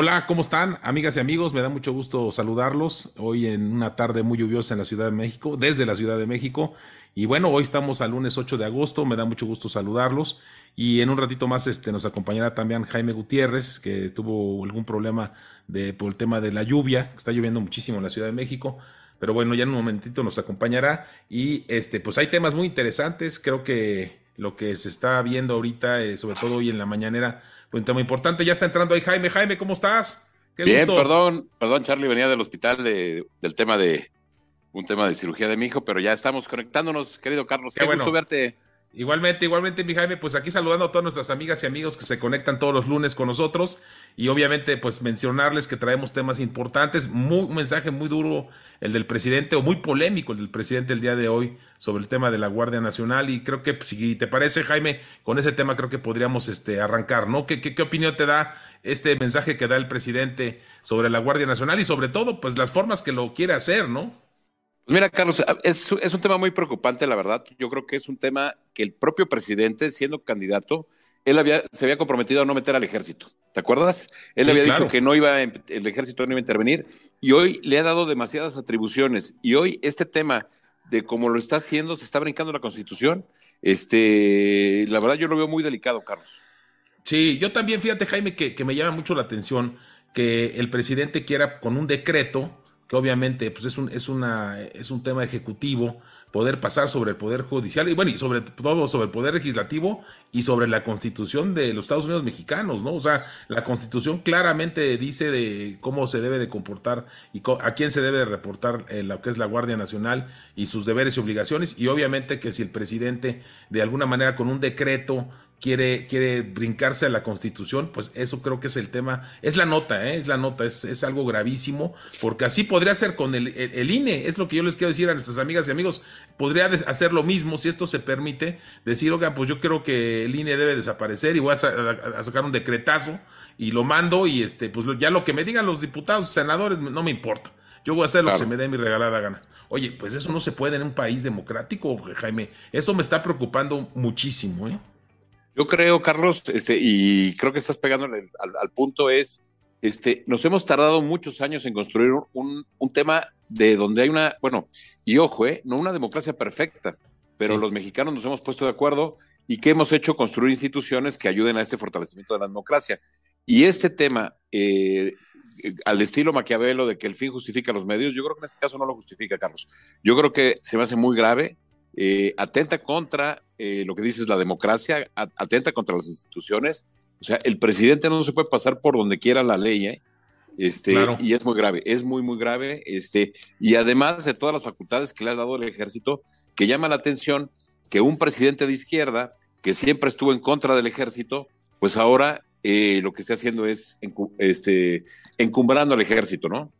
Hola, ¿cómo están, amigas y amigos? Me da mucho gusto saludarlos hoy en una tarde muy lluviosa en la Ciudad de México, desde la Ciudad de México. Y bueno, hoy estamos al lunes 8 de agosto, me da mucho gusto saludarlos. Y en un ratito más este, nos acompañará también Jaime Gutiérrez, que tuvo algún problema de, por el tema de la lluvia, está lloviendo muchísimo en la Ciudad de México. Pero bueno, ya en un momentito nos acompañará. Y este, pues hay temas muy interesantes. Creo que lo que se está viendo ahorita, eh, sobre todo hoy en la mañanera, un tema importante. Ya está entrando ahí Jaime. Jaime, ¿cómo estás? Bien, perdón, perdón, Charlie, venía del hospital de, del tema de un tema de cirugía de mi hijo, pero ya estamos conectándonos, querido Carlos. Qué, gusto verte. Igualmente, igualmente, mi Jaime, pues aquí saludando a todas nuestras amigas y amigos que se conectan todos los lunes con nosotros y obviamente pues mencionarles que traemos temas importantes, un mensaje muy duro el del presidente o muy polémico el del presidente el día de hoy sobre el tema de la Guardia Nacional y creo que pues, si te parece Jaime, con ese tema creo que podríamos este, arrancar, ¿no? ¿Qué, qué, opinión te da este mensaje que da el presidente sobre la Guardia Nacional y sobre todo pues las formas que lo quiere hacer, ¿no? Mira, Carlos, es, es, un tema muy preocupante, la verdad. Yo creo que es un tema que el propio presidente, siendo candidato, él había, se había comprometido a no meter al ejército. ¿Te acuerdas? Él había dicho que no iba, el ejército no iba a intervenir y hoy le ha dado demasiadas atribuciones. Y hoy este tema de cómo lo está haciendo, se está brincando la constitución. Este, la verdad, yo lo veo muy delicado, Carlos. Sí, yo también, fíjate, Jaime, que, que me llama mucho la atención que el presidente quiera con un decreto que obviamente pues es un, es una, es un tema ejecutivo, poder pasar sobre el Poder Judicial y bueno, y sobre todo sobre el Poder Legislativo y sobre la Constitución de los Estados Unidos mexicanos, ¿no? O sea, la Constitución claramente dice de cómo se debe de comportar y a quién se debe de reportar eh, lo que es la Guardia Nacional y sus deberes y obligaciones y obviamente que si el presidente de alguna manera con un decreto quiere, quiere brincarse a la constitución, pues eso creo que es el tema, es la nota, ¿eh? es la nota, es, es, algo gravísimo, porque así podría ser con el, el, INE, es lo que yo les quiero decir a nuestras amigas y amigos, podría hacer lo mismo si esto se permite, decir, oigan, pues yo creo que el INE debe desaparecer y voy a, sacar un decretazo y lo mando y este, pues ya lo que me digan los diputados, senadores, no me importa. Yo voy a hacer lo que se me dé mi regalada gana. Oye, pues eso no se puede en un país democrático, Jaime. Eso me está preocupando muchísimo, ¿eh? Yo creo, Carlos, este, y creo que estás pegando al, punto, es, este, nos hemos tardado muchos años en construir un, tema de donde hay una, bueno, y ojo, eh, no una democracia perfecta, pero los mexicanos nos hemos puesto de acuerdo y que hemos hecho construir instituciones que ayuden a este fortalecimiento de la democracia. Y este tema, eh, al estilo Maquiavelo de que el fin justifica los medios, yo creo que en este caso no lo justifica, Carlos. Yo creo que se me hace muy grave, eh, atenta contra eh, lo que dice es la democracia, atenta contra las instituciones. O sea, el presidente no se puede pasar por donde quiera la ley, ¿eh? Este, y es muy grave, es muy, muy grave. Este, y además de todas las facultades que le ha dado el ejército, que llama la atención que un presidente de izquierda, que siempre estuvo en contra del ejército, pues ahora eh, lo que está haciendo es este, encumbrando al ejército, ¿no?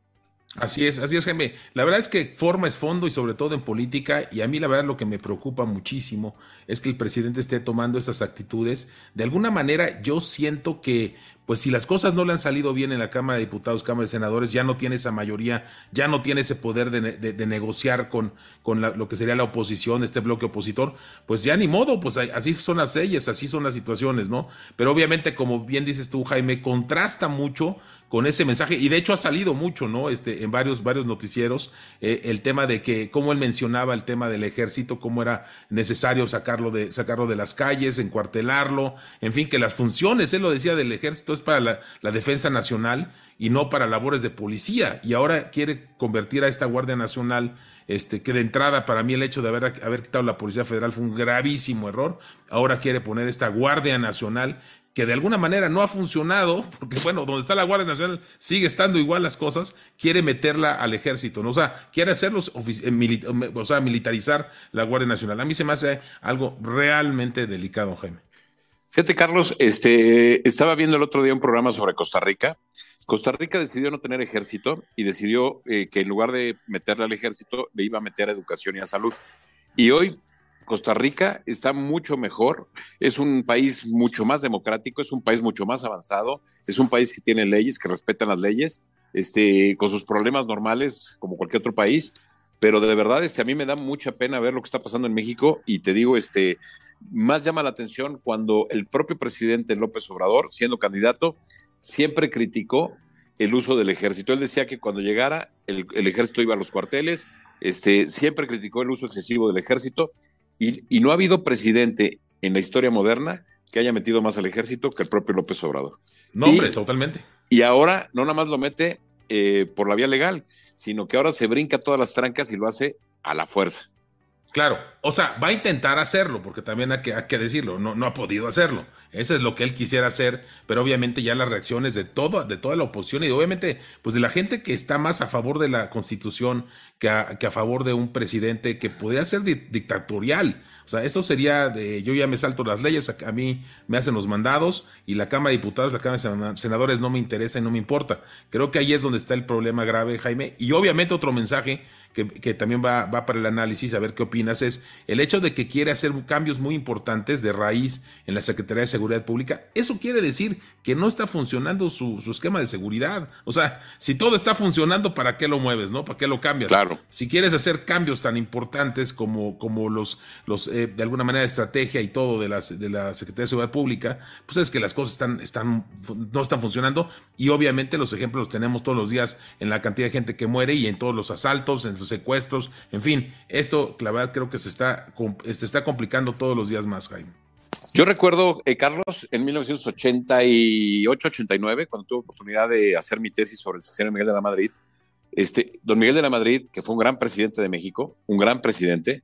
Así es, así es, Jaime. La verdad es que forma es fondo y sobre todo en política, y a mí la verdad lo que me preocupa muchísimo es que el presidente esté tomando esas actitudes. De alguna manera yo siento que pues si las cosas no le han salido bien en la Cámara de Diputados, Cámara de Senadores, ya no tiene esa mayoría, ya no tiene ese poder de, negociar con, con lo que sería la oposición, este bloque opositor, pues ya ni modo, pues así son las leyes, así son las situaciones, ¿no? Pero obviamente, como bien dices tú, Jaime, contrasta mucho con ese mensaje, y de hecho ha salido mucho, ¿no? Este, en varios, varios noticieros, eh, el tema de que, como él mencionaba el tema del ejército, cómo era necesario sacarlo de, sacarlo de las calles, encuartelarlo, en fin, que las funciones, él lo decía del ejército, para la, defensa nacional y no para labores de policía. Y ahora quiere convertir a esta Guardia Nacional, este, que de entrada para mí el hecho de haber, haber quitado la Policía Federal fue un gravísimo error. Ahora quiere poner esta Guardia Nacional que de alguna manera no ha funcionado, porque bueno, donde está la Guardia Nacional sigue estando igual las cosas, quiere meterla al ejército, ¿no? O sea, quiere hacerlos, eh, militarizar la Guardia Nacional. A mí se me hace algo realmente delicado, Jaime. Fíjate, Carlos, este, estaba viendo el otro día un programa sobre Costa Rica. Costa Rica decidió no tener ejército y decidió eh, que en lugar de meterle al ejército, le iba a meter a educación y a salud. Y hoy Costa Rica está mucho mejor, es un país mucho más democrático, es un país mucho más avanzado, es un país que tiene leyes, que respetan las leyes, este, con sus problemas normales como cualquier otro país, pero de verdad este, a mí me da mucha pena ver lo que está pasando en México y te digo, este, más llama la atención cuando el propio presidente López Obrador, siendo candidato, siempre criticó el uso del ejército. Él decía que cuando llegara el, ejército iba a los cuarteles, este, siempre criticó el uso excesivo del ejército y, y, no ha habido presidente en la historia moderna que haya metido más al ejército que el propio López Obrador. No, hombre, totalmente. Y ahora no nada más lo mete eh, por la vía legal, sino que ahora se brinca todas las trancas y lo hace a la fuerza. Claro, o sea, va a intentar hacerlo, porque también hay que, decirlo, no, no ha podido hacerlo. Eso es lo que él quisiera hacer, pero obviamente ya las reacciones de todo, de toda la oposición y obviamente pues de la gente que está más a favor de la constitución que a, a favor de un presidente que podría ser dictatorial. O sea, eso sería de yo ya me salto las leyes, a, mí me hacen los mandados y la Cámara de Diputados, la Cámara de Senadores no me interesa y no me importa. Creo que ahí es donde está el problema grave, Jaime. Y obviamente otro mensaje que, también va, va, para el análisis, a ver qué opinas, es el hecho de que quiere hacer cambios muy importantes de raíz en la Secretaría de Seguridad Pública. Eso quiere decir que no está funcionando su, esquema de seguridad. O sea, si todo está funcionando, ¿para qué lo mueves, no? ¿Para qué lo cambias? Claro. Si quieres hacer cambios tan importantes como, como los, los eh, de alguna manera, estrategia y todo de, las, de la Secretaría de Seguridad Pública, pues es que las cosas están, están, no están funcionando y obviamente los ejemplos los tenemos todos los días en la cantidad de gente que muere y en todos los asaltos, en los secuestros, en fin, esto, la verdad, creo que se está, se está complicando todos los días más, Jaime. Yo recuerdo, eh, Carlos, en 1988-89, cuando tuve oportunidad de hacer mi tesis sobre el sexenio Miguel de la Madrid, este, don Miguel de la Madrid, que fue un gran presidente de México, un gran presidente,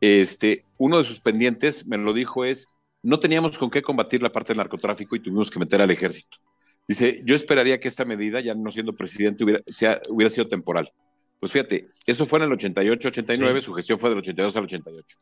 este, uno de sus pendientes, me lo dijo, es, no teníamos con qué combatir la parte del narcotráfico y tuvimos que meter al ejército. Dice, yo esperaría que esta medida, ya no siendo presidente, hubiera, sea, hubiera sido temporal. Pues fíjate, eso fue en el 88-89, su gestión fue del 82 al 88.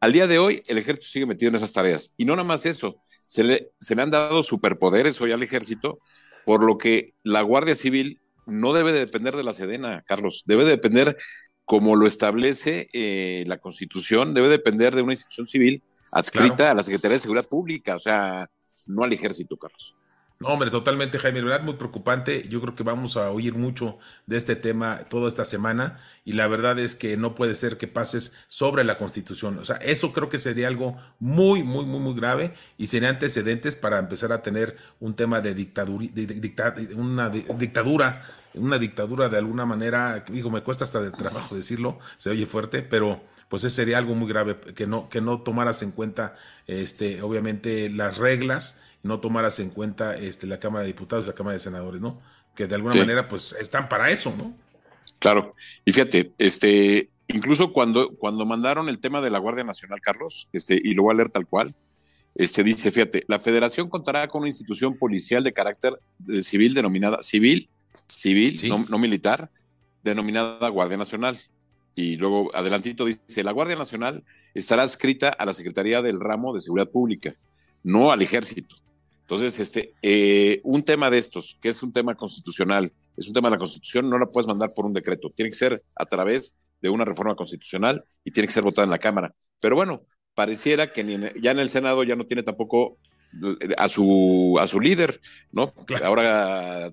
Al día de hoy, el ejército sigue metido en esas tareas. Y no nada más eso, se le, se le han dado superpoderes hoy al ejército, por lo que la Guardia Civil no debe de depender de la Sedena, Carlos, debe de depender, como lo establece eh, la Constitución, debe depender de una institución civil adscrita a la Secretaría de Seguridad Pública, o sea, no al ejército, Carlos. No, hombre, totalmente, Jaime, verdad, muy preocupante. Yo creo que vamos a oír mucho de este tema toda esta semana y la verdad es que no puede ser que pases sobre la Constitución. O sea, eso creo que sería algo muy, muy, muy, muy grave y sería antecedentes para empezar a tener un tema de dictadura, de, una dictadura, una dictadura de alguna manera, digo, me cuesta hasta de trabajo decirlo, se oye fuerte, pero pues ese sería algo muy grave que no, que no tomaras en cuenta, este, obviamente, las reglas no tomaras en cuenta este, la Cámara de Diputados, la Cámara de Senadores, ¿no? Que de alguna manera, pues, están para eso, ¿no? Claro. Y fíjate, este, incluso cuando, cuando mandaron el tema de la Guardia Nacional, Carlos, este, y lo voy a leer tal cual, este, dice, fíjate, la federación contará con una institución policial de carácter eh, civil denominada, civil, civil, no, no militar, denominada Guardia Nacional. Y luego, adelantito, dice, la Guardia Nacional estará adscrita a la Secretaría del Ramo de Seguridad Pública, no al Ejército. Entonces, este, eh, un tema de estos, que es un tema constitucional, es un tema de la Constitución, no la puedes mandar por un decreto, tiene que ser a través de una reforma constitucional y tiene que ser votada en la Cámara. Pero bueno, pareciera que ya en el Senado ya no tiene tampoco eh, a su, a su líder, ¿no? Ahora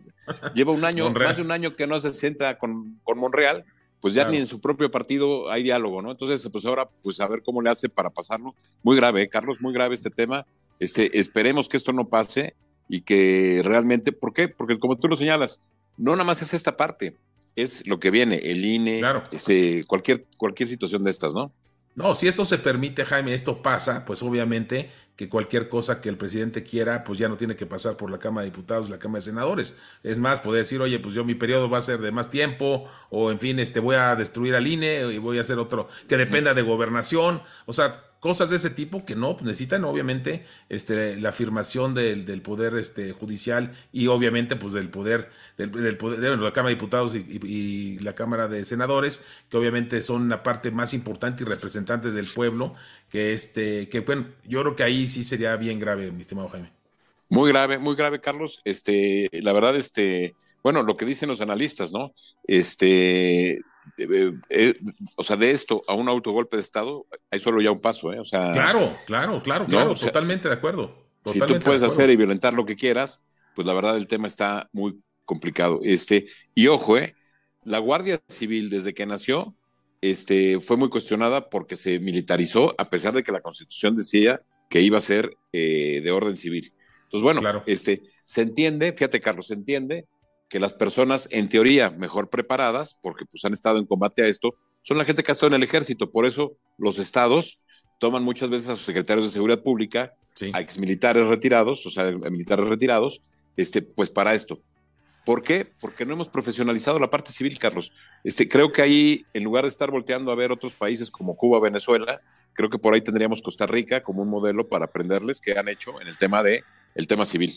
lleva un año, más de un año que no se sienta con, con Monreal, pues ya ni en su propio partido hay diálogo, ¿no? Entonces, pues ahora, pues a ver cómo le hace para pasarlo. Muy grave, ¿eh, Carlos, muy grave este tema. Este, esperemos que esto no pase y que realmente, ¿por qué? Porque como tú lo señalas, no nada más es esta parte, es lo que viene, el INE, este, cualquier, cualquier situación de estas, ¿no? No, si esto se permite, Jaime, esto pasa, pues obviamente que cualquier cosa que el presidente quiera, pues ya no tiene que pasar por la Cámara de Diputados, la Cámara de Senadores. Es más, poder decir, oye, pues yo mi periodo va a ser de más tiempo, o en fin, este voy a destruir al INE y voy a hacer otro que dependa de gobernación. O sea, cosas de ese tipo que no pues, necesitan obviamente este la afirmación del, del, poder este judicial y obviamente pues del poder del, poder de la Cámara de Diputados y, la Cámara de Senadores que obviamente son la parte más importante y representante del pueblo que este que bueno yo creo que ahí sí sería bien grave mi estimado Jaime. Muy grave muy grave Carlos. Este la verdad este bueno lo que dicen los analistas no este eh, eh, o sea, de esto a un autogolpe de Estado, hay solo ya un paso, ¿eh? O sea, claro, claro, claro, claro, totalmente de acuerdo. si tú puedes hacer y violentar lo que quieras, pues la verdad el tema está muy complicado. Este, y ojo, ¿eh? La Guardia Civil, desde que nació, este, fue muy cuestionada porque se militarizó, a pesar de que la Constitución decía que iba a ser eh, de orden civil. Entonces, bueno, este, se entiende, fíjate, Carlos, se entiende que las personas, en teoría, mejor preparadas, porque pues han estado en combate a esto, son la gente que ha estado en el ejército. Por eso los estados toman muchas veces a sus secretarios de seguridad pública, a exmilitares retirados, o sea, a militares retirados, este, pues para esto. ¿Por qué? Porque no hemos profesionalizado la parte civil, Carlos. Este, creo que ahí, en lugar de estar volteando a ver otros países como Cuba, Venezuela, creo que por ahí tendríamos Costa Rica como un modelo para aprenderles qué han hecho en el tema de el tema civil.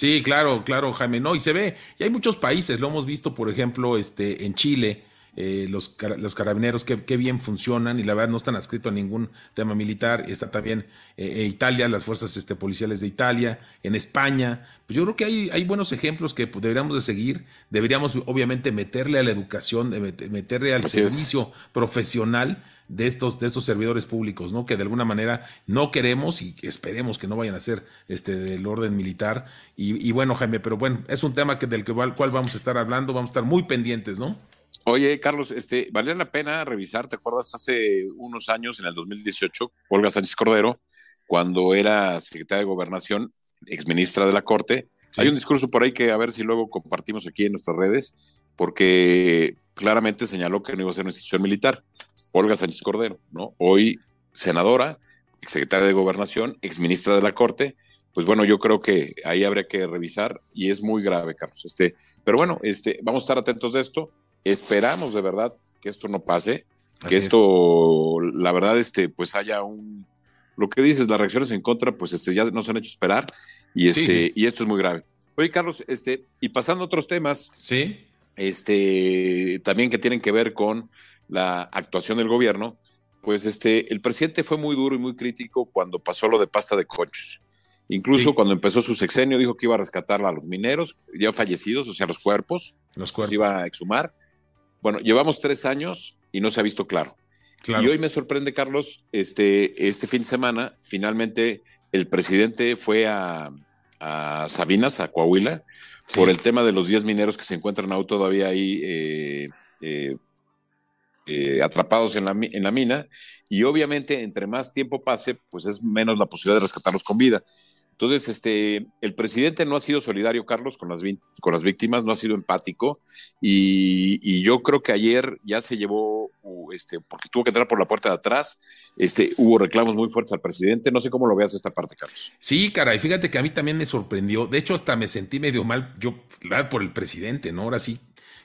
Sí, claro, claro, Jaime. No, y se ve, y hay muchos países, lo hemos visto, por ejemplo, este, en Chile, eh, los, los, carabineros que, bien funcionan y la verdad no están adscritos a ningún tema militar. Está también eh, Italia, las fuerzas este, policiales de Italia, en España. Pues yo creo que hay, hay buenos ejemplos que pues, deberíamos de seguir. Deberíamos obviamente meterle a la educación, meterle al servicio profesional de estos, de estos servidores públicos, ¿no? Que de alguna manera no queremos y esperemos que no vayan a ser este, del orden militar. Y, bueno, Jaime, pero bueno, es un tema que, del cual vamos a estar hablando, vamos a estar muy pendientes, ¿no? Oye, Carlos, este, valía la pena revisar, ¿te acuerdas hace unos años, en el 2018, Olga Sánchez Cordero, cuando era secretaria de Gobernación, exministra de la Corte? Hay un discurso por ahí que a ver si luego compartimos aquí en nuestras redes, porque claramente señaló que no iba a ser una institución militar. Olga Sánchez Cordero, ¿no? Hoy senadora, secretaria de Gobernación, exministra de la Corte, pues bueno, yo creo que ahí habría que revisar y es muy grave, Carlos. Este, pero bueno, este, vamos a estar atentos de esto. Esperamos de verdad que esto no pase, que esto, la verdad, este, pues haya un, lo que dices, las reacciones en contra, pues este, ya nos han hecho esperar y este, y esto es muy grave. Oye, Carlos, este, y pasando a otros temas, sí, este, también que tienen que ver con la actuación del gobierno, pues este, el presidente fue muy duro y muy crítico cuando pasó lo de pasta de coches. Incluso cuando empezó su sexenio dijo que iba a rescatar a los mineros ya fallecidos, o sea, los cuerpos, los cuerpos. Los iba a exhumar bueno, llevamos tres años y no se ha visto claro. Y hoy me sorprende, Carlos, este, este fin de semana, finalmente el presidente fue a, Sabinas, a Coahuila, por el tema de los 10 mineros que se encuentran aún todavía ahí eh, eh, eh, atrapados en la, en la mina. Y obviamente, entre más tiempo pase, pues es menos la posibilidad de rescatarlos con vida. Entonces, este, el presidente no ha sido solidario, Carlos, con las, con las víctimas, no ha sido empático y, yo creo que ayer ya se llevó, este, porque tuvo que entrar por la puerta de atrás, este, hubo reclamos muy fuertes al presidente. No sé cómo lo veas esta parte, Carlos. Sí, caray, fíjate que a mí también me sorprendió. De hecho, hasta me sentí medio mal, yo, por el presidente, ¿no? Ahora sí,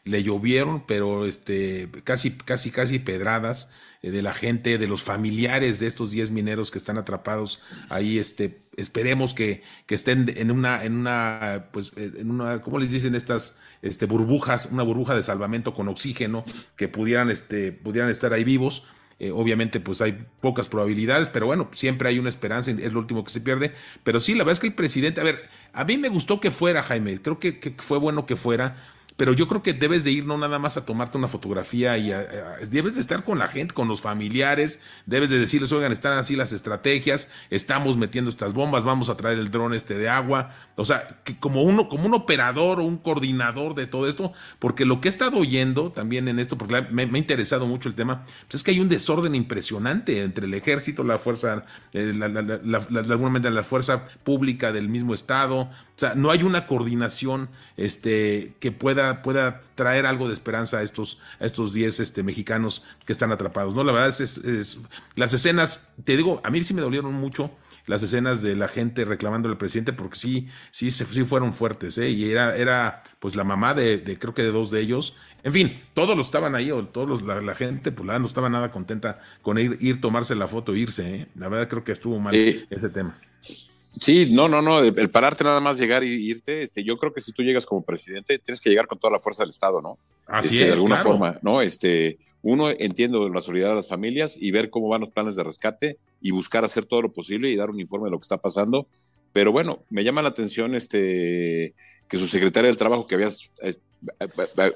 le llovieron, pero este, casi, casi, casi pedradas eh, de la gente, de los familiares de estos 10 mineros que están atrapados ahí, este, esperemos que, que, estén en una, en una, pues, en una, ¿cómo les dicen estas, este, burbujas, una burbuja de salvamento con oxígeno, que pudieran, este, pudieran estar ahí vivos. Eh, obviamente, pues hay pocas probabilidades, pero bueno, siempre hay una esperanza, es lo último que se pierde. Pero sí, la verdad es que el presidente, a ver, a mí me gustó que fuera, Jaime, creo que fue bueno que fuera, pero yo creo que debes de ir no nada más a tomarte una fotografía y debes de estar con la gente, con los familiares, debes de decirles, oigan, están así las estrategias, estamos metiendo estas bombas, vamos a traer el dron este de agua, o sea, que como uno, como un operador o un coordinador de todo esto, porque lo que he estado oyendo también en esto, porque me, ha interesado mucho el tema, pues es que hay un desorden impresionante entre el ejército, la fuerza, eh, la, la fuerza pública del mismo estado, o sea, no hay una coordinación este, que pueda pueda, traer algo de esperanza a estos, a estos 10 este, mexicanos que están atrapados. ¿no? La verdad es, es, las escenas, te digo, a mí sí me dolieron mucho las escenas de la gente reclamando al presidente porque sí, sí, sí fueron fuertes, ¿eh? Y era, era pues la mamá de, creo que de dos de ellos. En fin, todos los estaban ahí, o todos los, la, gente, pues no estaba nada contenta con ir, ir tomarse la foto e irse, ¿eh? La verdad creo que estuvo mal ese tema. Sí, no, no, no, el pararte nada más, llegar y irte, este, yo creo que si tú llegas como presidente, tienes que llegar con toda la fuerza del Estado, ¿no? Así este, es, De alguna forma, ¿no? Este, uno, entiendo la solidaridad de las familias y ver cómo van los planes de rescate y buscar hacer todo lo posible y dar un informe de lo que está pasando. Pero bueno, me llama la atención este, que su secretaria del Trabajo, que había,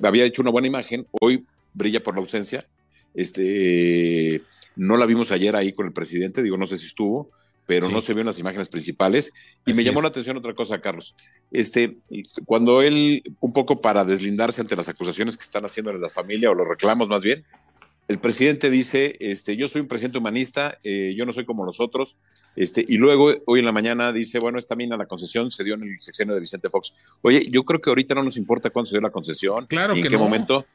había hecho una buena imagen, hoy brilla por la ausencia. Este, no la vimos ayer ahí con el presidente, digo, no sé si estuvo, pero no se vio en las imágenes principales. Y me llamó la atención otra cosa, Carlos. Este, cuando él, un poco para deslindarse ante las acusaciones que están haciendo en la familia, o los reclamos más bien, el presidente dice, este, yo soy un presidente humanista, eh, yo no soy como los otros, este, y luego hoy en la mañana dice, bueno, esta mina, la concesión se dio en el sexenio de Vicente Fox. Oye, yo creo que ahorita no nos importa cuándo se dio la concesión, claro y en qué momento,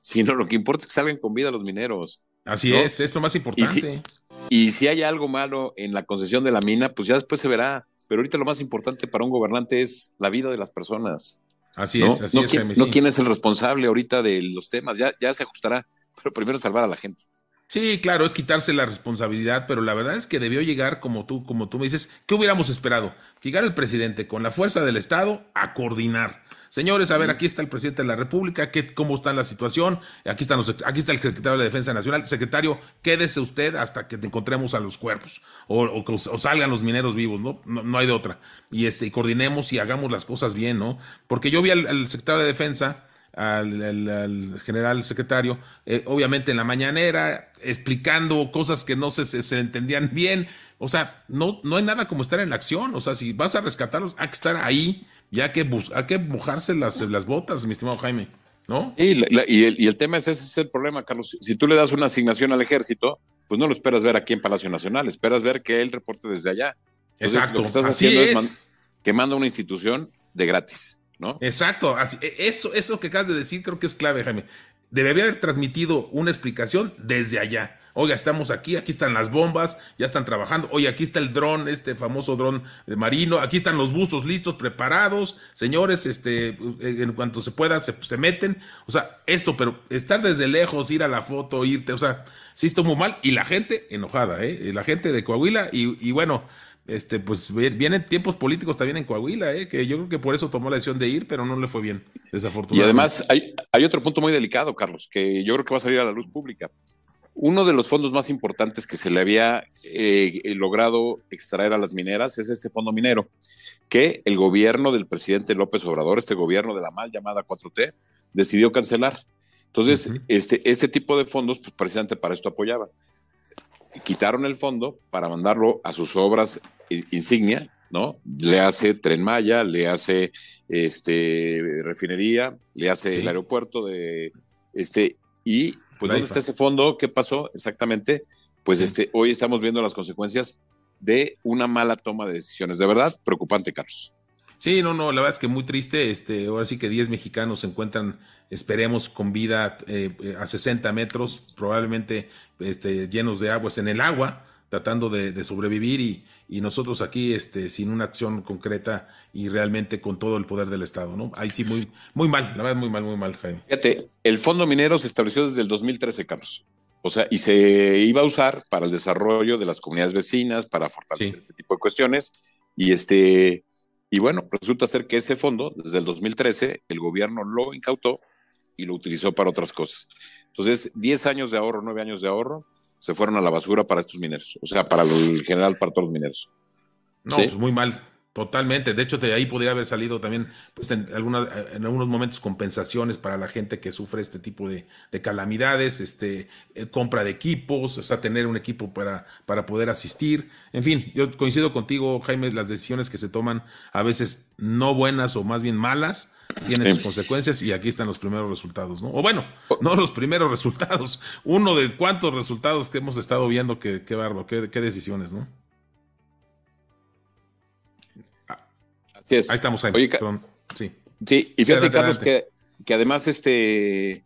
sino lo que importa es que salgan con vida los mineros. Así es, es lo más importante. Y si, hay algo malo en la concesión de la mina, pues ya después se verá. Pero ahorita lo más importante para un gobernante es la vida de las personas. Así es, así no es. Quién, no quién es el responsable ahorita de los temas, ya, ya se ajustará, pero primero salvar a la gente. Sí, claro, es quitarse la responsabilidad, pero la verdad es que debió llegar, como tú, como tú me dices, ¿qué hubiéramos esperado? Llegar el presidente con la fuerza del Estado a coordinar. Señores, a ver, aquí está el presidente de la República, ¿qué, ¿cómo está la situación? Aquí, están los, aquí está el secretario de la Defensa Nacional. Secretario, quédese usted hasta que te encontremos a los cuerpos o, o, o salgan los mineros vivos, ¿no? ¿no? ¿no? hay de otra. Y, este, y coordinemos y hagamos las cosas bien, ¿no? Porque yo vi al, al secretario de Defensa al, al, al, general secretario, eh, obviamente en la mañanera, explicando cosas que no se, se, se, entendían bien. O sea, no, no hay nada como estar en la acción. O sea, si vas a rescatarlos, hay que estar ahí y hay que, hay que mojarse las, las botas, mi estimado Jaime. ¿No? Y, la, y, el, y el tema es ese es el problema, Carlos. Si tú le das una asignación al ejército, pues no lo esperas ver aquí en Palacio Nacional, esperas ver que él reporte desde allá. Entonces, Exacto. Lo que estás Así haciendo es, que manda una institución de gratis. ¿no? Exacto, así, e, eso, eso que acabas de decir creo que es clave, Jaime. Debería haber transmitido una explicación desde allá. Oiga, estamos aquí, aquí están las bombas, ya están trabajando. Oye, aquí está el dron, este famoso dron marino, aquí están los buzos listos, preparados. Señores, este, en cuanto se pueda, se, se meten. O sea, esto, pero estar desde lejos, ir a la foto, irte, o sea, sí estuvo muy mal. Y la gente enojada, ¿eh? La gente de Coahuila, y, y bueno, este, pues vienen tiempos políticos también en Coahuila, ¿eh? que yo creo que por eso tomó la decisión de ir, pero no le fue bien, desafortunadamente. Y además hay, hay, otro punto muy delicado, Carlos, que yo creo que va a salir a la luz pública. Uno de los fondos más importantes que se le había eh, logrado extraer a las mineras es este fondo minero, que el gobierno del presidente López Obrador, este gobierno de la mal llamada 4T, decidió cancelar. Entonces, uh -huh. este, este tipo de fondos, pues precisamente para esto apoyaba quitaron el fondo para mandarlo a sus obras insignia, ¿no? Le hace Tren Maya, le hace este refinería, le hace sí. el aeropuerto de este y pues ¿dónde está ese fondo? ¿Qué pasó exactamente? Pues sí. este hoy estamos viendo las consecuencias de una mala toma de decisiones. De verdad, preocupante, Carlos. Sí, no, no, la verdad es que muy triste. Este, ahora sí que 10 mexicanos se encuentran, esperemos, con vida eh, a 60 metros, probablemente este, llenos de aguas en el agua, tratando de, de sobrevivir y, y, nosotros aquí este, sin una acción concreta y realmente con todo el poder del Estado, ¿no? Ahí sí, muy, muy mal, la verdad, muy mal, muy mal, Jaime. Fíjate, el Fondo Minero se estableció desde el 2013, Carlos. O sea, y se iba a usar para el desarrollo de las comunidades vecinas, para fortalecer sí. este tipo de cuestiones. Y este, y bueno, resulta ser que ese fondo, desde el 2013, el gobierno lo incautó y lo utilizó para otras cosas. Entonces, 10 años de ahorro, 9 años de ahorro, se fueron a la basura para estos mineros, o sea, para el general, para todos los mineros. No, ¿Sí? pues muy mal, totalmente. De hecho, de ahí podría haber salido también, pues, en, alguna, en algunos momentos, compensaciones para la gente que sufre este tipo de, de calamidades, este, eh, compra de equipos, o sea, tener un equipo para, para poder asistir. En fin, yo coincido contigo, Jaime, las decisiones que se toman a veces no buenas o más bien malas, tiene sus consecuencias y aquí están los primeros resultados, ¿no? O bueno, no los primeros resultados, uno de cuántos resultados que hemos estado viendo, que, qué bárbaro, qué, qué decisiones, ¿no? Así es. Ahí estamos, Jaime. Oye, sí. sí, y fíjate, Carlos, que, que además, este,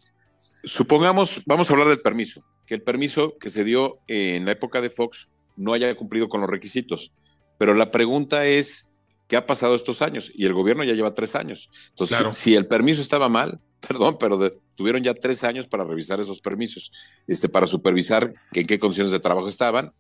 supongamos, vamos a hablar del permiso, que el permiso que se dio en la época de Fox no haya cumplido con los requisitos, pero la pregunta es, ¿qué ha pasado estos años? Y el gobierno ya lleva tres años. Entonces, claro. si, si, el permiso estaba mal, perdón, pero de, tuvieron ya tres años para revisar esos permisos, este, para supervisar en qué condiciones de trabajo estaban.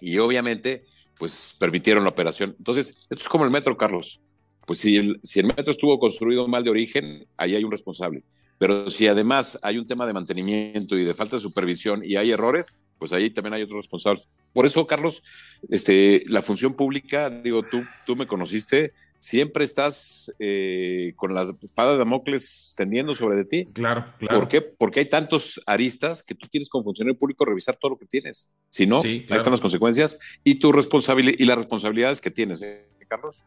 Y obviamente, pues permitieron la operación. Entonces, esto es como el metro, Carlos. Pues si el, si el metro estuvo construido mal de origen, ahí hay un responsable. Pero si además hay un tema de mantenimiento y de falta de supervisión y hay errores, pues ahí también hay otros responsables. Por eso, Carlos, este, la función pública, digo, tú, tú me conociste, siempre estás eh, con la espada de Damocles tendiendo sobre de ti. Claro, claro. ¿Por qué? Porque hay tantos aristas que tú tienes como funcionario público revisar todo lo que tienes. Si no, sí, claro. ahí están las consecuencias y tu responsabilidad y las responsabilidades que tienes, ¿eh, Carlos.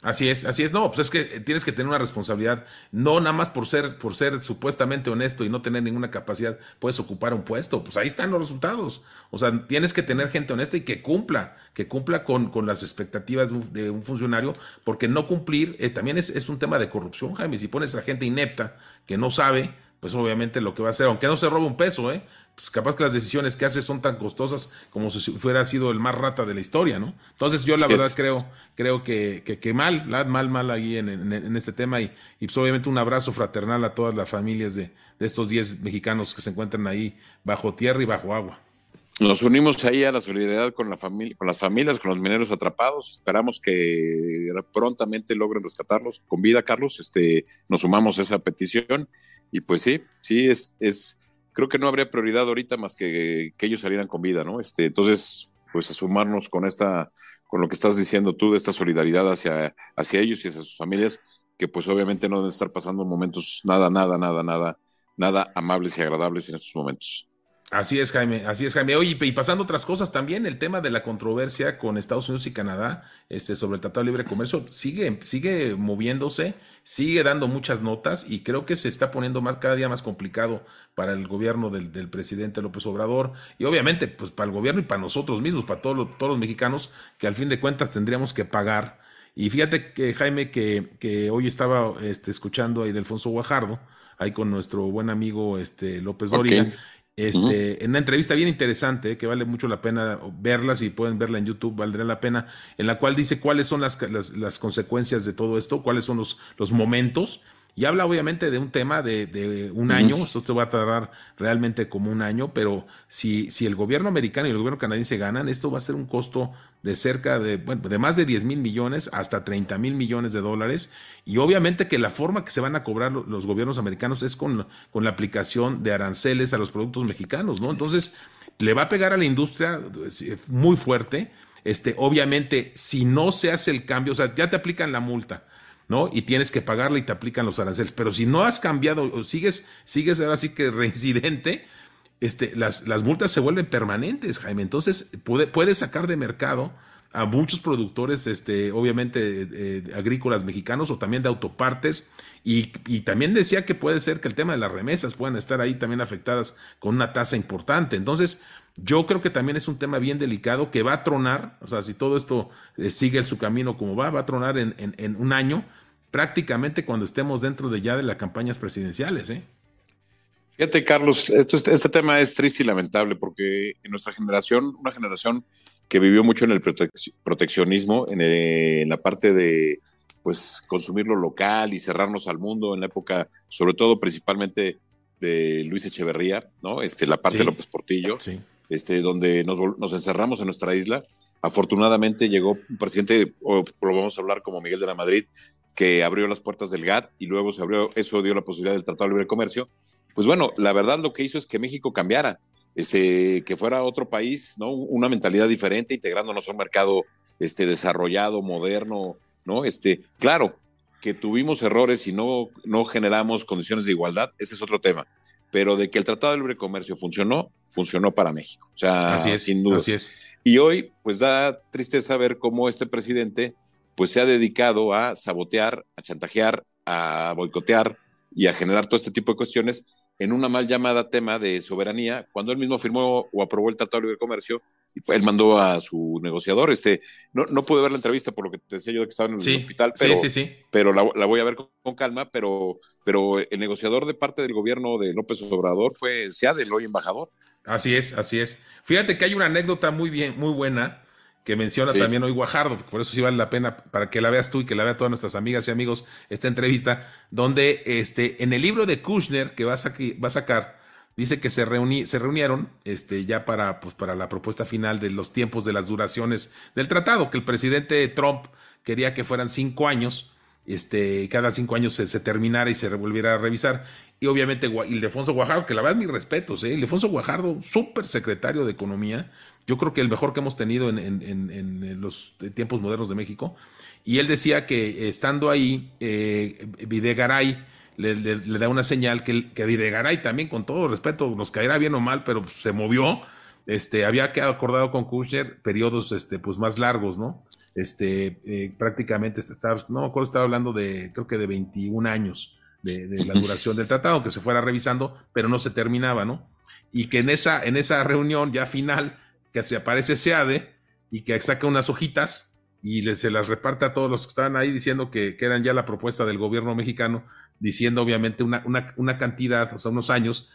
Así es, así es. No, pues es que tienes que tener una responsabilidad. No nada más por ser, por ser supuestamente honesto y no tener ninguna capacidad, puedes ocupar un puesto. Pues ahí están los resultados. O sea, tienes que tener gente honesta y que cumpla, que cumpla con, con las expectativas de un, funcionario, porque no cumplir eh, también es, es un tema de corrupción, Jaime. Si pones a gente inepta que no sabe, pues obviamente lo que va a hacer, aunque no se robe un peso, ¿eh? pues capaz que las decisiones que hace son tan costosas como si fuera sido el más rata de la historia, ¿no? Entonces yo la verdad creo, creo que, que, mal, mal, mal ahí en, en, este tema y, y, pues obviamente un abrazo fraternal a todas las familias de, de estos 10 mexicanos que se encuentran ahí bajo tierra y bajo agua. Nos unimos ahí a la solidaridad con la familia, con las familias, con los mineros atrapados. Esperamos que prontamente logren rescatarlos con vida, Carlos. Este, nos sumamos a esa petición y pues sí, sí es, es creo que no habría prioridad ahorita más que que ellos salieran con vida, ¿no? Este, entonces, pues a sumarnos con esta, con lo que estás diciendo tú, de esta solidaridad hacia, hacia ellos y hacia sus familias, que pues obviamente no deben estar pasando momentos nada, nada, nada, nada, nada amables y agradables en estos momentos. Así es, Jaime, así es, Jaime. Oye, y pasando otras cosas también, el tema de la controversia con Estados Unidos y Canadá este, sobre el Tratado de Libre Comercio sigue, sigue moviéndose, sigue dando muchas notas y creo que se está poniendo más, cada día más complicado para el gobierno del, del presidente López Obrador y obviamente pues para el gobierno y para nosotros mismos, para todos los, todos los mexicanos que al fin de cuentas tendríamos que pagar. Y fíjate que Jaime, que, que hoy estaba este, escuchando ahí de Alfonso Guajardo, ahí con nuestro buen amigo este, López Doria. Este, En una entrevista bien interesante, que vale mucho la pena verla, si pueden verla en YouTube, valdría la pena, en la cual dice cuáles son las, las, las consecuencias de todo esto, cuáles son los, los momentos y habla obviamente de un tema de, un año, esto te va a tardar realmente como un año, pero si, si el gobierno americano y el gobierno canadiense ganan, esto va a ser un costo de cerca de, bueno, de más de 10 mil millones hasta 30 mil millones de dólares. Y obviamente que la forma que se van a cobrar los gobiernos americanos es con, con la aplicación de aranceles a los productos mexicanos, ¿no? Entonces, le va a pegar a la industria muy fuerte. Este, obviamente, si no se hace el cambio, o sea, ya te aplican la multa ¿no? Y tienes que pagarle y te aplican los aranceles. Pero si no has cambiado o sigues, sigues ahora sí que reincidente, este, las, las multas se vuelven permanentes, Jaime. Entonces, puede, puedes sacar de mercado a muchos productores, este, obviamente, eh, agrícolas mexicanos o también de autopartes. Y, y, también decía que puede ser que el tema de las remesas puedan estar ahí también afectadas con una tasa importante. Entonces, yo creo que también es un tema bien delicado que va a tronar, o sea, si todo esto eh, sigue su camino como va, va a tronar en, en un año prácticamente cuando estemos dentro de ya de las campañas presidenciales. ¿eh? Fíjate, Carlos, esto, este tema es triste y lamentable porque en nuestra generación, una generación que vivió mucho en el proteccionismo, en, la parte de pues consumir lo local y cerrarnos al mundo en la época, sobre todo principalmente de Luis Echeverría, ¿no? Este, la parte de López Portillo, este, donde nos, nos, encerramos en nuestra isla. Afortunadamente llegó un presidente, o lo vamos a hablar como Miguel de la Madrid, que abrió las puertas del GATT y luego se abrió, eso dio la posibilidad del Tratado de Libre Comercio. Pues bueno, la verdad lo que hizo es que México cambiara, este, que fuera otro país, ¿no? Una mentalidad diferente, integrándonos a un mercado este, desarrollado, moderno, ¿no? Este, claro, que tuvimos errores y no, no generamos condiciones de igualdad, ese es otro tema. Pero de que el Tratado de Libre Comercio funcionó, funcionó para México. O sea, así es, sin duda. Así es. Y hoy, pues da tristeza ver cómo este presidente pues se ha dedicado a sabotear, a chantajear, a boicotear y a generar todo este tipo de cuestiones en una mal llamada tema de soberanía, cuando él mismo firmó o aprobó el Tratado de Libre Comercio, y él mandó a su negociador. Este, no, no pude ver la entrevista por lo que te decía yo de que estaba en el hospital, pero, sí, sí, pero la, voy a ver con, calma, pero, pero el negociador de parte del gobierno de López Obrador fue Seade, el hoy embajador. Así es, así es. Fíjate que hay una anécdota muy bien, muy buena que menciona también hoy Guajardo, por eso sí vale la pena para que la veas tú y que la vean todas nuestras amigas y amigos esta entrevista, donde este, en el libro de Kushner que va a, va a sacar, dice que se, reuní, se reunieron este, ya para, pues, para la propuesta final de los tiempos de las duraciones del tratado, que el presidente Trump quería que fueran cinco años, este, cada cinco años se, se terminara y se volviera a revisar. Y obviamente Ildefonso Guajardo, que la verdad mis respetos, ¿eh? Ildefonso Guajardo, súper secretario de Economía, yo creo que el mejor que hemos tenido en, los tiempos modernos de México. Y él decía que estando ahí, eh, Videgaray le, da una señal que, que Videgaray también, con todo respeto, nos caerá bien o mal, pero se movió este, había quedado acordado con Kushner periodos este, pues, más largos, ¿no? Este, eh, prácticamente, estaba, no me acuerdo, estaba hablando de, creo que de 21 años de, la duración del tratado, que se fuera revisando, pero no se terminaba, ¿no? Y que en esa, en esa reunión ya final, que se aparece SEADE y que saca unas hojitas y se las reparte a todos los que estaban ahí diciendo que, que eran ya la propuesta del gobierno mexicano, diciendo obviamente una, una, una cantidad, o sea, unos años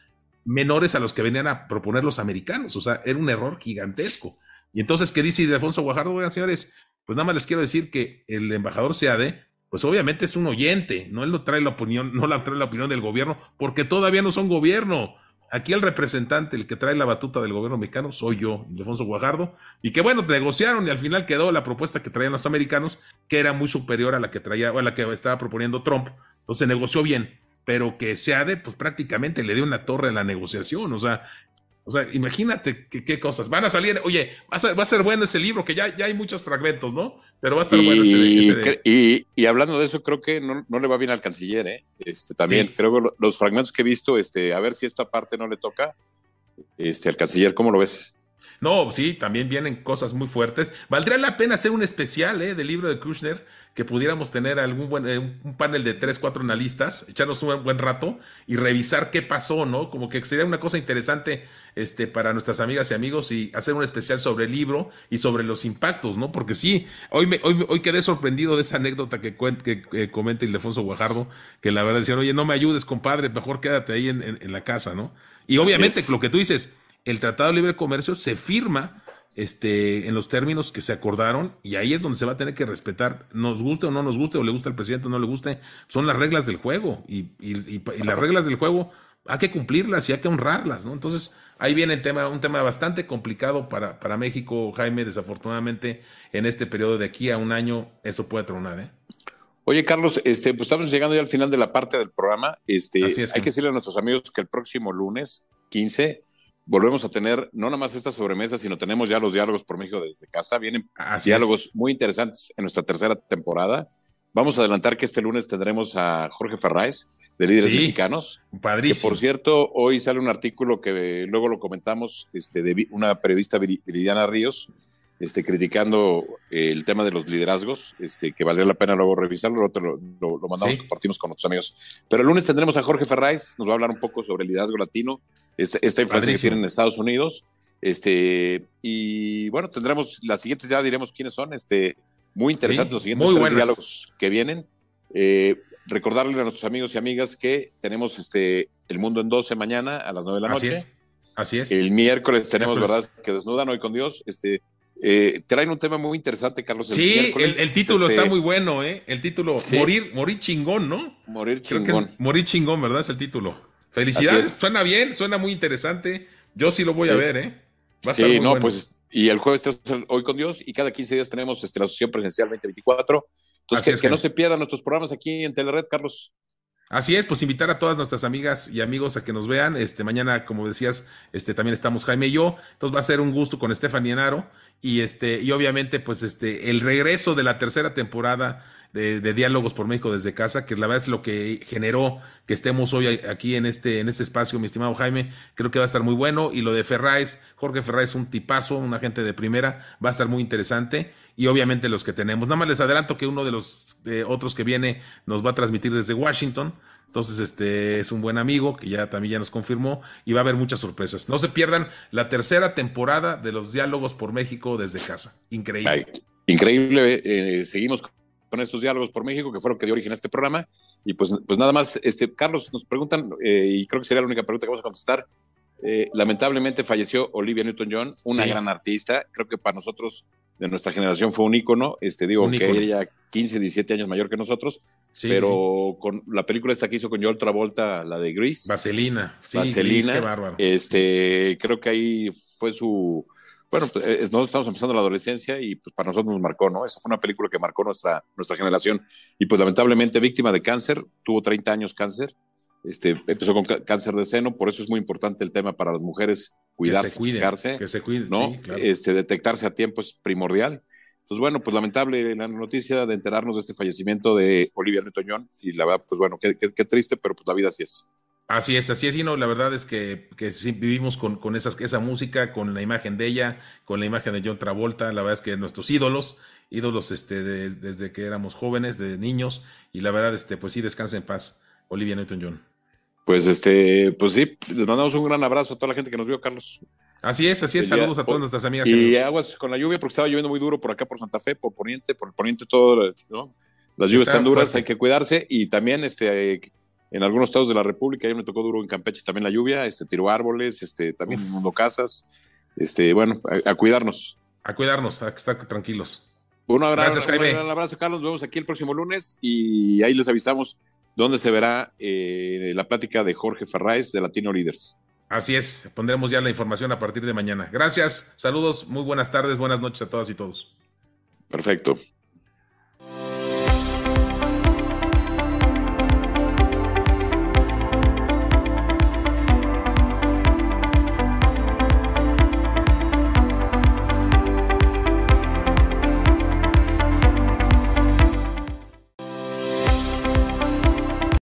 menores a los que venían a proponer los americanos. O sea, era un error gigantesco. Y entonces, ¿qué dice Alfonso Guajardo? Oigan, señores, pues nada más les quiero decir que el embajador Seade, pues obviamente es un oyente, no él no trae la opinión, no la trae la opinión del gobierno, porque todavía no son gobierno. Aquí el representante, el que trae la batuta del gobierno mexicano, soy yo, Alfonso Guajardo, y que bueno, negociaron y al final quedó la propuesta que traían los americanos, que era muy superior a la que traía, o a la que estaba proponiendo Trump. Entonces negoció bien pero que Seade, pues prácticamente le dio una torre a la negociación, o sea, o sea, imagínate qué cosas. Van a salir, oye, va a, ser, bueno ese libro, que ya, ya hay muchos fragmentos, ¿no? Pero va a estar bueno ese, y, y, hablando de eso, creo que no, le va bien al canciller, ¿eh? Este, también, creo que los fragmentos que he visto, este, a ver si esta parte no le toca, este, al canciller, ¿cómo lo ves? No, sí, también vienen cosas muy fuertes. Valdría la pena hacer un especial ¿eh? del libro de Kushner, que pudiéramos tener algún buen, eh, un panel de tres, cuatro analistas, echarnos un buen rato y revisar qué pasó, ¿no? Como que sería una cosa interesante este, para nuestras amigas y amigos y hacer un especial sobre el libro y sobre los impactos, ¿no? Porque sí, hoy, me, hoy, hoy quedé sorprendido de esa anécdota que, que, comenta Ildefonso Guajardo, que la verdad decían, oye, no me ayudes, compadre, mejor quédate ahí en, en la casa, ¿no? Y obviamente lo que tú dices, el Tratado de Libre Comercio se firma este, en los términos que se acordaron y ahí es donde se va a tener que respetar, nos guste o no nos guste, o le gusta al presidente o no le guste, son las reglas del juego y, las reglas del juego hay que cumplirlas y hay que honrarlas, ¿no? Entonces, ahí viene tema, un tema bastante complicado para, para México, Jaime, desafortunadamente, en este periodo de aquí a un año, eso puede tronar, ¿eh? Oye, Carlos, este, pues estamos llegando ya al final de la parte del programa. Este, hay que decirle a nuestros amigos que el próximo lunes 15 volvemos a tener no nada más esta sobremesa, sino tenemos ya los diálogos por México desde casa. Vienen diálogos muy interesantes en nuestra tercera temporada. Vamos a adelantar que este lunes tendremos a Jorge Ferráez, de Líderes Mexicanos. Padrísimo. Que por cierto, hoy sale un artículo que luego lo comentamos este, de una periodista Viridiana Ríos, este, criticando el tema de los liderazgos, este, que valdría la pena luego revisarlo, lo, lo, lo mandamos, compartimos con nuestros amigos. Pero el lunes tendremos a Jorge Ferráez, nos va a hablar un poco sobre el liderazgo latino, esta, esta influencia que tiene en Estados Unidos. Este, y bueno, tendremos las siguientes, ya diremos quiénes son, este, muy interesantes los siguientes diálogos que vienen. Eh, recordarle a nuestros amigos y amigas que tenemos este El Mundo en 12 mañana a las 9 de la noche. Así es. Así es. El miércoles tenemos, ¿verdad? Que desnudan hoy con Dios. Este, eh, traen un tema muy interesante, Carlos. sí, el, título está este muy bueno, ¿eh? El título, morir, morir chingón, ¿no? Morir chingón. morir chingón, ¿verdad? Es el título. Felicidades, suena bien, suena muy interesante. Yo sí lo voy a ver, ¿eh? Va a estar sí, no, pues, y el jueves hoy con Dios y cada 15 días tenemos este, la asociación presencial 2024. Entonces, que, no se pierdan nuestros programas aquí en Telered, Carlos. Así es, pues invitar a todas nuestras amigas y amigos a que nos vean. Este mañana, como decías, este también estamos Jaime y yo. Entonces va a ser un gusto con Stephanie Enaro y este y obviamente pues este el regreso de la tercera temporada de, Diálogos por México desde casa, que la verdad es lo que generó que estemos hoy aquí en este, en este espacio, mi estimado Jaime. Creo que va a estar muy bueno. Y lo de Ferráez, Jorge Ferráez, un tipazo, un agente de primera, va a estar muy interesante. Y obviamente los que tenemos. Nada más les adelanto que uno de los otros que viene nos va a transmitir desde Washington. Entonces, este es un buen amigo que ya también ya nos confirmó y va a haber muchas sorpresas. No se pierdan la tercera temporada de los diálogos por México desde casa. Increíble. increíble. Eh, seguimos con estos diálogos por México, que fueron que dio origen a este programa. Y pues, pues nada más, este, Carlos, nos preguntan, eh, y creo que sería la única pregunta que vamos a contestar. Eh, lamentablemente falleció Olivia Newton-John, una gran artista. Creo que para nosotros, de nuestra generación, fue un ícono. Este, digo, que ella 15, 17 años mayor que nosotros. pero con la película esta que hizo con Joel Travolta, la de Gris. Vaselina. Vaselina. qué bárbaro. Este, creo que ahí fue su bueno, pues eh, nosotros estamos empezando la adolescencia y pues para nosotros nos marcó, ¿no? Esa fue una película que marcó nuestra, nuestra generación y pues lamentablemente víctima de cáncer, tuvo 30 años cáncer, este, empezó con cáncer de seno, por eso es muy importante el tema para las mujeres cuidarse, cuidarse, que se cuiden, ¿no? este, detectarse a tiempo es primordial. Entonces, bueno, pues lamentable la noticia de enterarnos de este fallecimiento de Olivia Newton-John y la verdad, pues bueno, qué, qué, qué triste, pero pues la vida así es. Así es, así es, y no, la verdad es que, que sí vivimos con, con esas, esa música, con la imagen de ella, con la imagen de John Travolta, la verdad es que nuestros ídolos, ídolos este, desde que éramos jóvenes, de niños, y la verdad, este, pues sí, descansa en paz, Olivia Newton-John. Pues este, pues sí, les mandamos un gran abrazo a toda la gente que nos vio, Carlos. Así es, así es, saludos a todas nuestras amigas. Y aguas con la lluvia, porque estaba lloviendo muy duro por acá, por Santa Fe, por Poniente, por el Poniente todo, ¿no? Las lluvias están duras, hay que cuidarse, y también este en algunos estados de la República, ya me tocó duro en Campeche también la lluvia, este, tiró árboles, este, también mundo casas, este, bueno, a, cuidarnos. A cuidarnos, a estar tranquilos. Un abrazo, Gracias, Jaime. Un abrazo, Carlos, nos vemos aquí el próximo lunes y ahí les avisamos dónde se verá eh, la plática de Jorge Ferráez de Latino Leaders. Así es, pondremos ya la información a partir de mañana. Gracias, saludos, muy buenas tardes, buenas noches a todas y todos. Perfecto.